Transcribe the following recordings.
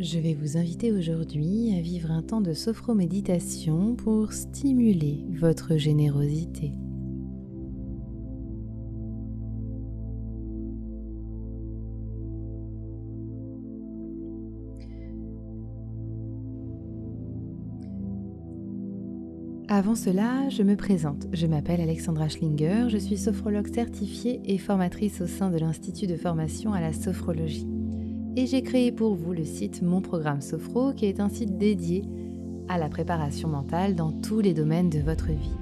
Je vais vous inviter aujourd'hui à vivre un temps de sophroméditation pour stimuler votre générosité. Avant cela, je me présente. Je m'appelle Alexandra Schlinger, je suis sophrologue certifiée et formatrice au sein de l'Institut de formation à la sophrologie. Et j'ai créé pour vous le site Mon Programme Sophro, qui est un site dédié à la préparation mentale dans tous les domaines de votre vie.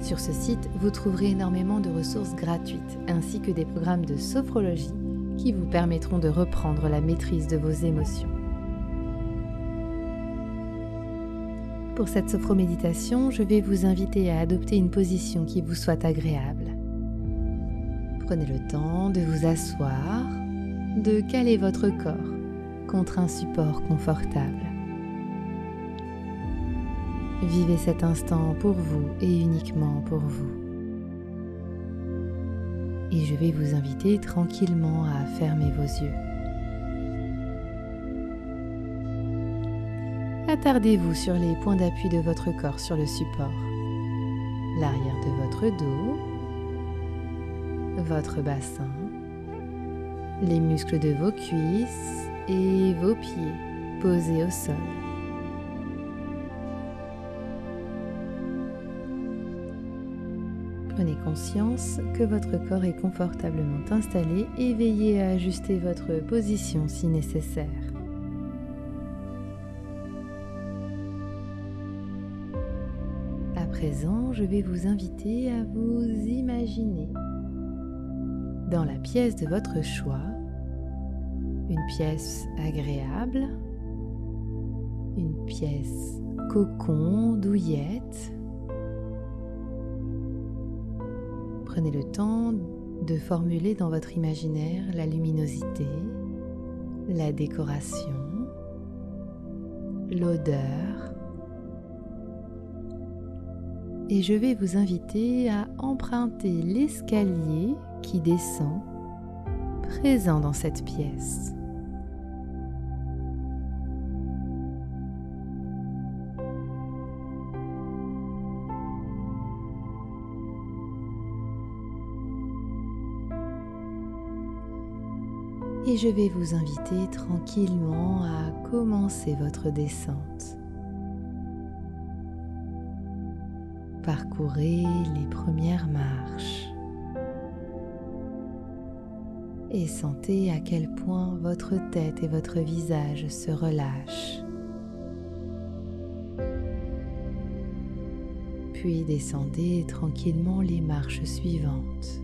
Sur ce site, vous trouverez énormément de ressources gratuites, ainsi que des programmes de sophrologie qui vous permettront de reprendre la maîtrise de vos émotions. Pour cette sophroméditation, je vais vous inviter à adopter une position qui vous soit agréable. Prenez le temps de vous asseoir, de caler votre corps contre un support confortable. Vivez cet instant pour vous et uniquement pour vous. Et je vais vous inviter tranquillement à fermer vos yeux. Attardez-vous sur les points d'appui de votre corps sur le support, l'arrière de votre dos, votre bassin, les muscles de vos cuisses et vos pieds posés au sol. Prenez conscience que votre corps est confortablement installé et veillez à ajuster votre position si nécessaire. présent, je vais vous inviter à vous imaginer dans la pièce de votre choix, une pièce agréable, une pièce cocon, douillette. Prenez le temps de formuler dans votre imaginaire la luminosité, la décoration, l'odeur, et je vais vous inviter à emprunter l'escalier qui descend présent dans cette pièce. Et je vais vous inviter tranquillement à commencer votre descente. Parcourez les premières marches et sentez à quel point votre tête et votre visage se relâchent. Puis descendez tranquillement les marches suivantes.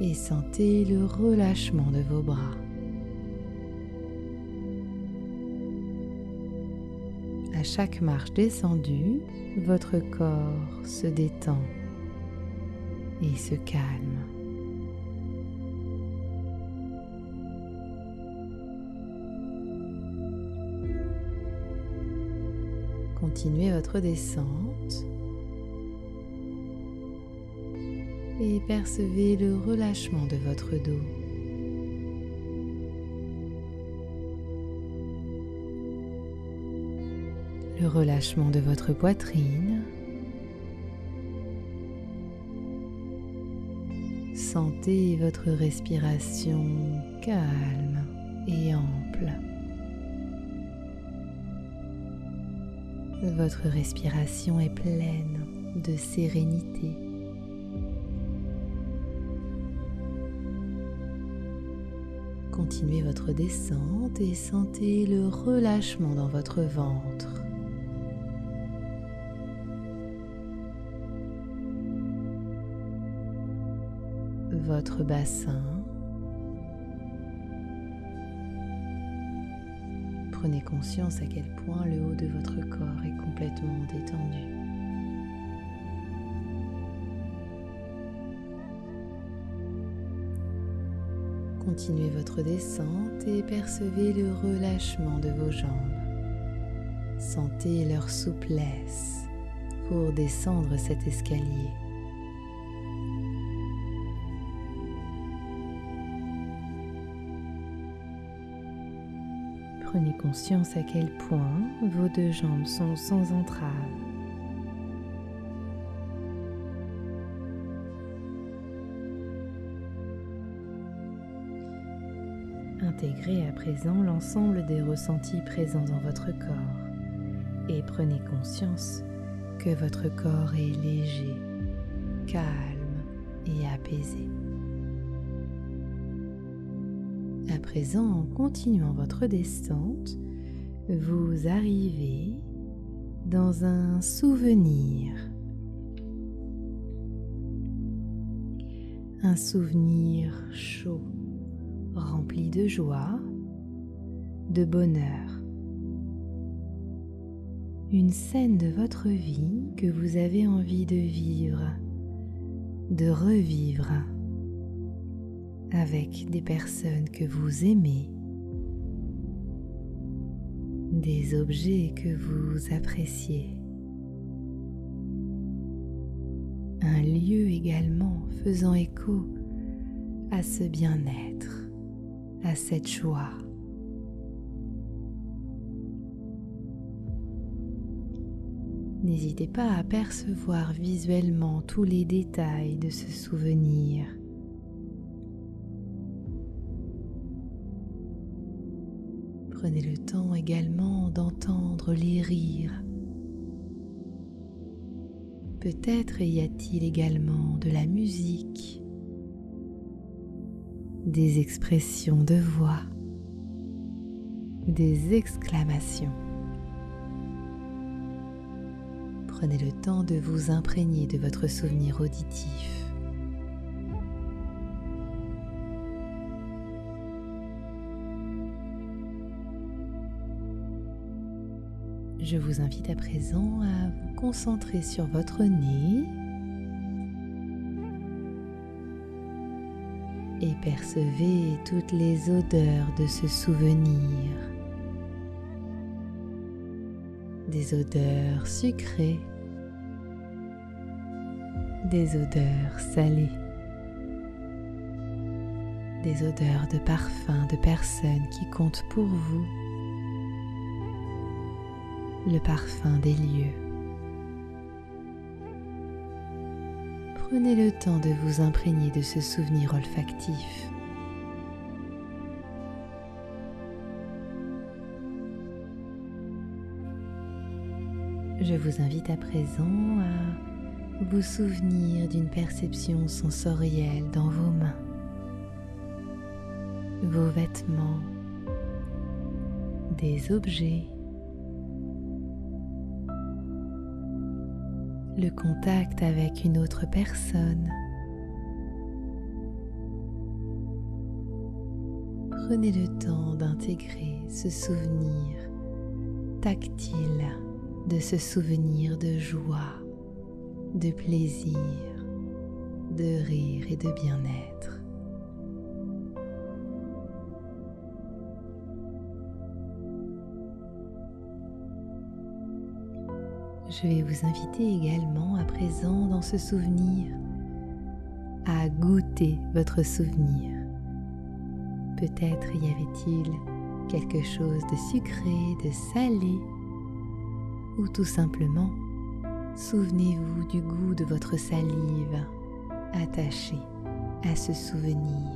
et sentez le relâchement de vos bras. Chaque marche descendue, votre corps se détend et se calme. Continuez votre descente et percevez le relâchement de votre dos. Relâchement de votre poitrine. Sentez votre respiration calme et ample. Votre respiration est pleine de sérénité. Continuez votre descente et sentez le relâchement dans votre ventre. Votre bassin. Prenez conscience à quel point le haut de votre corps est complètement détendu. Continuez votre descente et percevez le relâchement de vos jambes. Sentez leur souplesse, pour descendre cet escalier. Prenez conscience à quel point vos deux jambes sont sans entrave. Intégrez à présent l'ensemble des ressentis présents dans votre corps et prenez conscience que votre corps est léger, calme et apaisé. Présent, en continuant votre descente, vous arrivez dans un souvenir. Un souvenir chaud, rempli de joie, de bonheur. Une scène de votre vie que vous avez envie de vivre, de revivre avec des personnes que vous aimez, des objets que vous appréciez, un lieu également faisant écho à ce bien-être, à cette joie. N'hésitez pas à percevoir visuellement tous les détails de ce souvenir Prenez le temps également d'entendre les rires. Peut-être y a-t-il également de la musique, des expressions de voix, des exclamations. Prenez le temps de vous imprégner de votre souvenir auditif. Je vous invite à présent à vous concentrer sur votre nez et percevez toutes les odeurs de ce souvenir. Des odeurs sucrées, des odeurs salées, des odeurs de parfums de personnes qui comptent pour vous le parfum des lieux. Prenez le temps de vous imprégner de ce souvenir olfactif. Je vous invite à présent à vous souvenir d'une perception sensorielle dans vos mains, vos vêtements, des objets le contact avec une autre personne. Prenez le temps d'intégrer ce souvenir tactile, de ce souvenir de joie, de plaisir, de rire et de bien-être. Je vais vous inviter également à présent dans ce souvenir à goûter votre souvenir. Peut-être y avait-il quelque chose de sucré, de salé, ou tout simplement souvenez-vous du goût de votre salive attaché à ce souvenir.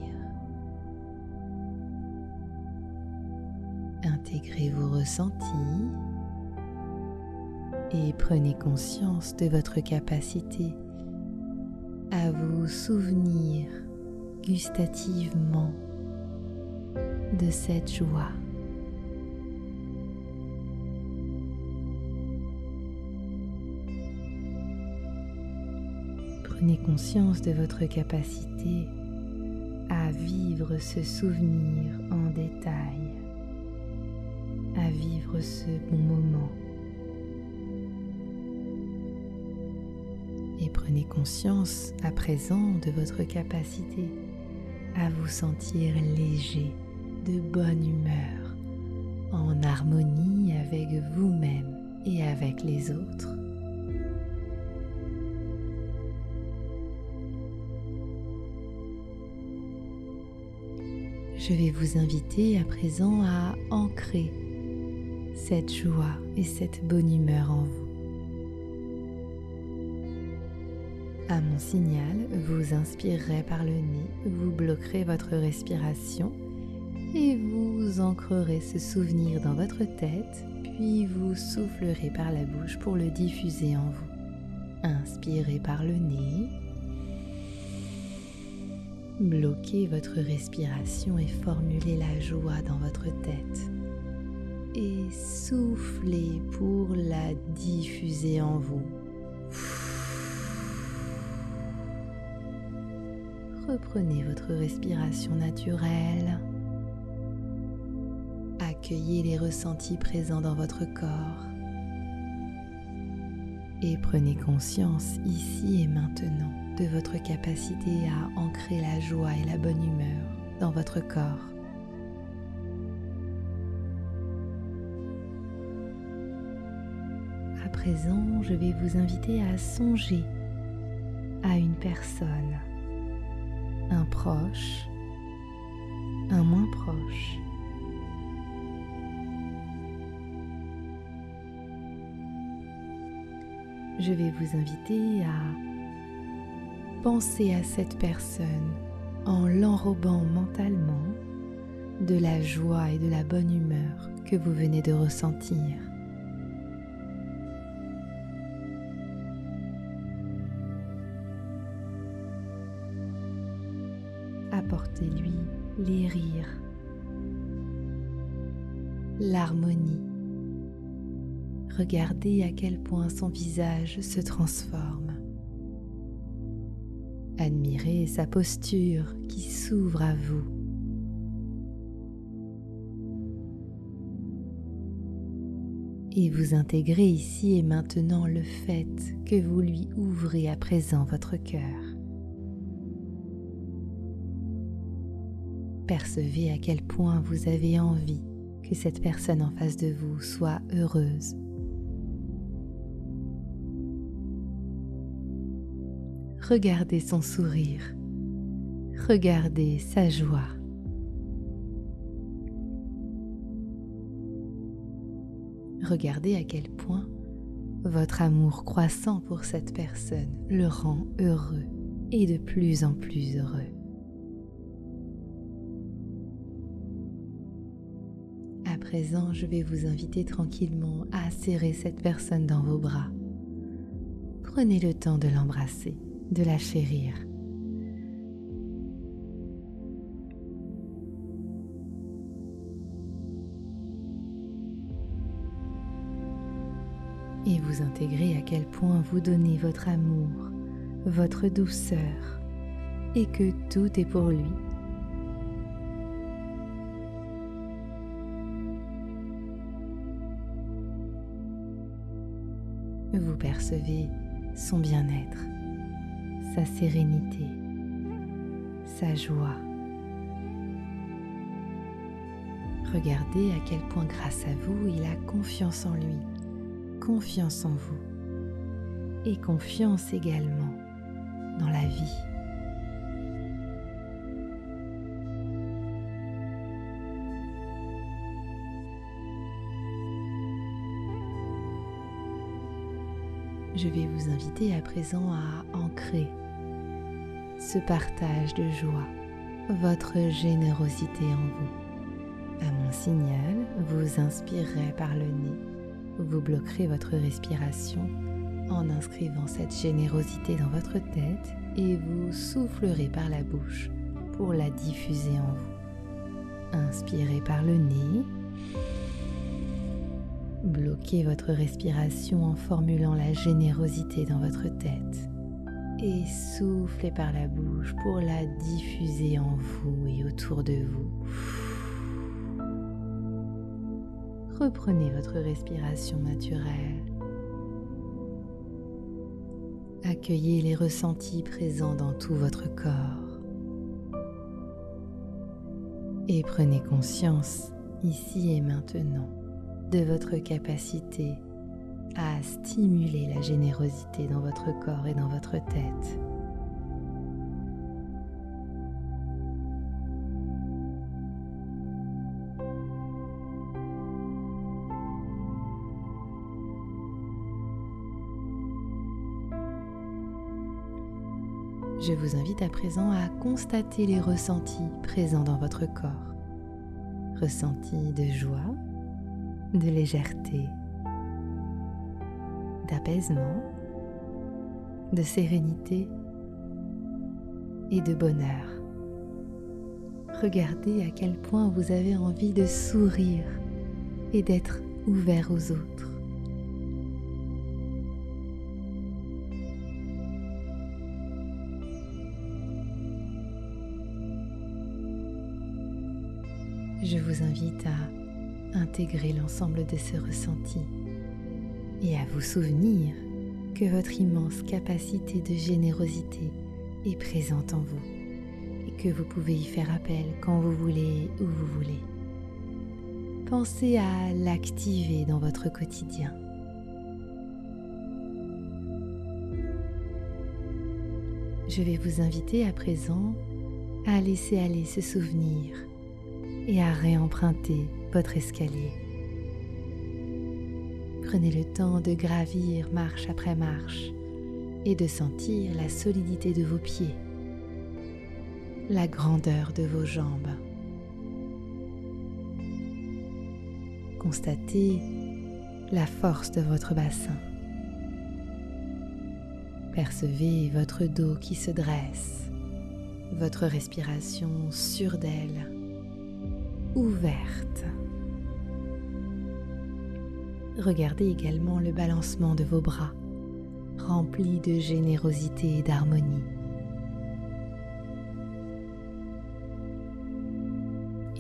Intégrez vos ressentis et prenez conscience de votre capacité à vous souvenir gustativement de cette joie. Prenez conscience de votre capacité à vivre ce souvenir en détail, à vivre ce bon moment. Prenez conscience à présent de votre capacité à vous sentir léger, de bonne humeur, en harmonie avec vous-même et avec les autres. Je vais vous inviter à présent à ancrer cette joie et cette bonne humeur en vous. À mon signal, vous inspirerez par le nez, vous bloquerez votre respiration et vous ancrerez ce souvenir dans votre tête, puis vous soufflerez par la bouche pour le diffuser en vous. Inspirez par le nez. Bloquez votre respiration et formulez la joie dans votre tête. Et soufflez pour la diffuser en vous. Reprenez votre respiration naturelle. Accueillez les ressentis présents dans votre corps. Et prenez conscience ici et maintenant de votre capacité à ancrer la joie et la bonne humeur dans votre corps. À présent, je vais vous inviter à songer à une personne, un proche, un moins proche. Je vais vous inviter à pensez à cette personne en l'enrobant mentalement de la joie et de la bonne humeur que vous venez de ressentir. Apportez-lui les rires, l'harmonie. Regardez à quel point son visage se transforme. Admirez sa posture qui s'ouvre à vous. Et vous intégrez ici et maintenant le fait que vous lui ouvrez à présent votre cœur. Percevez à quel point vous avez envie que cette personne en face de vous soit heureuse Regardez son sourire. Regardez sa joie. Regardez à quel point votre amour croissant pour cette personne le rend heureux et de plus en plus heureux. Je vais vous inviter tranquillement à serrer cette personne dans vos bras. Prenez le temps de l'embrasser de la chérir. Et vous intégrez à quel point vous donnez votre amour, votre douceur, et que tout est pour lui. Percevez son bien-être sa sérénité, sa joie. Regardez à quel point grâce à vous, il a confiance en lui, confiance en vous et confiance également dans la vie. Je vais vous inviter à présent à ancrer ce partage de joie, votre générosité en vous. À mon signal, vous inspirerez par le nez, vous bloquerez votre respiration en inscrivant cette générosité dans votre tête et vous soufflerez par la bouche pour la diffuser en vous. Inspirez par le nez Bloquez votre respiration en formulant la générosité dans votre tête et soufflez par la bouche pour la diffuser en vous et autour de vous. Reprenez votre respiration naturelle. Accueillez les ressentis présents dans tout votre corps. Et prenez conscience ici et maintenant de votre capacité à stimuler la générosité dans votre corps et dans votre tête. Je vous invite à présent à constater les ressentis présents dans votre corps. Ressentis de joie, de légèreté, d'apaisement, de sérénité et de bonheur. Regardez à quel point vous avez envie de sourire et d'être ouvert aux autres. Je vous invite à intégrer l'ensemble de ce ressenti et à vous souvenir que votre immense capacité de générosité est présente en vous et que vous pouvez y faire appel quand vous voulez, où vous voulez. Pensez à l'activer dans votre quotidien. Je vais vous inviter à présent à laisser aller ce souvenir et à réemprunter votre escalier. Prenez le temps de gravir marche après marche et de sentir la solidité de vos pieds, la grandeur de vos jambes. Constatez la force de votre bassin. Percevez votre dos qui se dresse, votre respiration sûre d'elle, ouverte. Regardez également le balancement de vos bras, remplis de générosité et d'harmonie.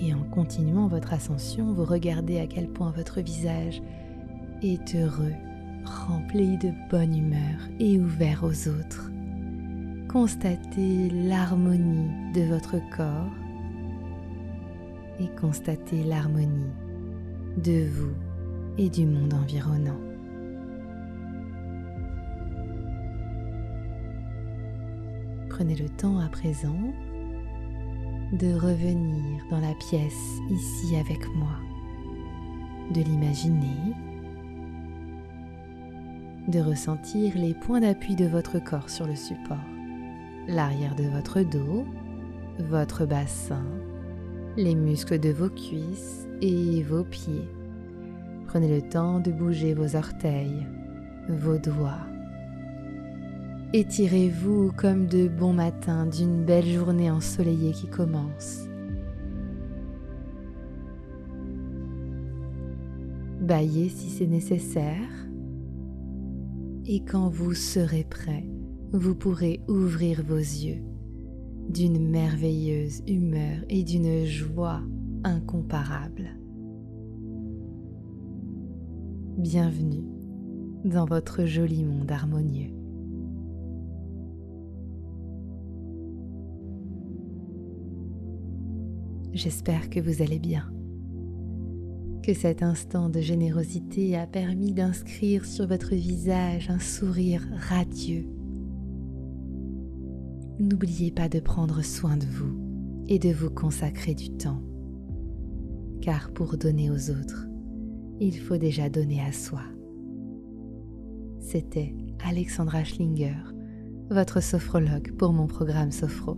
Et en continuant votre ascension, vous regardez à quel point votre visage est heureux, rempli de bonne humeur et ouvert aux autres. Constatez l'harmonie de votre corps et constatez l'harmonie de vous et du monde environnant. Prenez le temps à présent de revenir dans la pièce ici avec moi, de l'imaginer, de ressentir les points d'appui de votre corps sur le support, l'arrière de votre dos, votre bassin, les muscles de vos cuisses et vos pieds Prenez le temps de bouger vos orteils, vos doigts. Étirez-vous comme de bons matins d'une belle journée ensoleillée qui commence. Baillez si c'est nécessaire. Et quand vous serez prêt, vous pourrez ouvrir vos yeux d'une merveilleuse humeur et d'une joie incomparable. Bienvenue dans votre joli monde harmonieux. J'espère que vous allez bien, que cet instant de générosité a permis d'inscrire sur votre visage un sourire radieux. N'oubliez pas de prendre soin de vous et de vous consacrer du temps, car pour donner aux autres, il faut déjà donner à soi. C'était Alexandra Schlinger, votre sophrologue pour mon programme Sophro.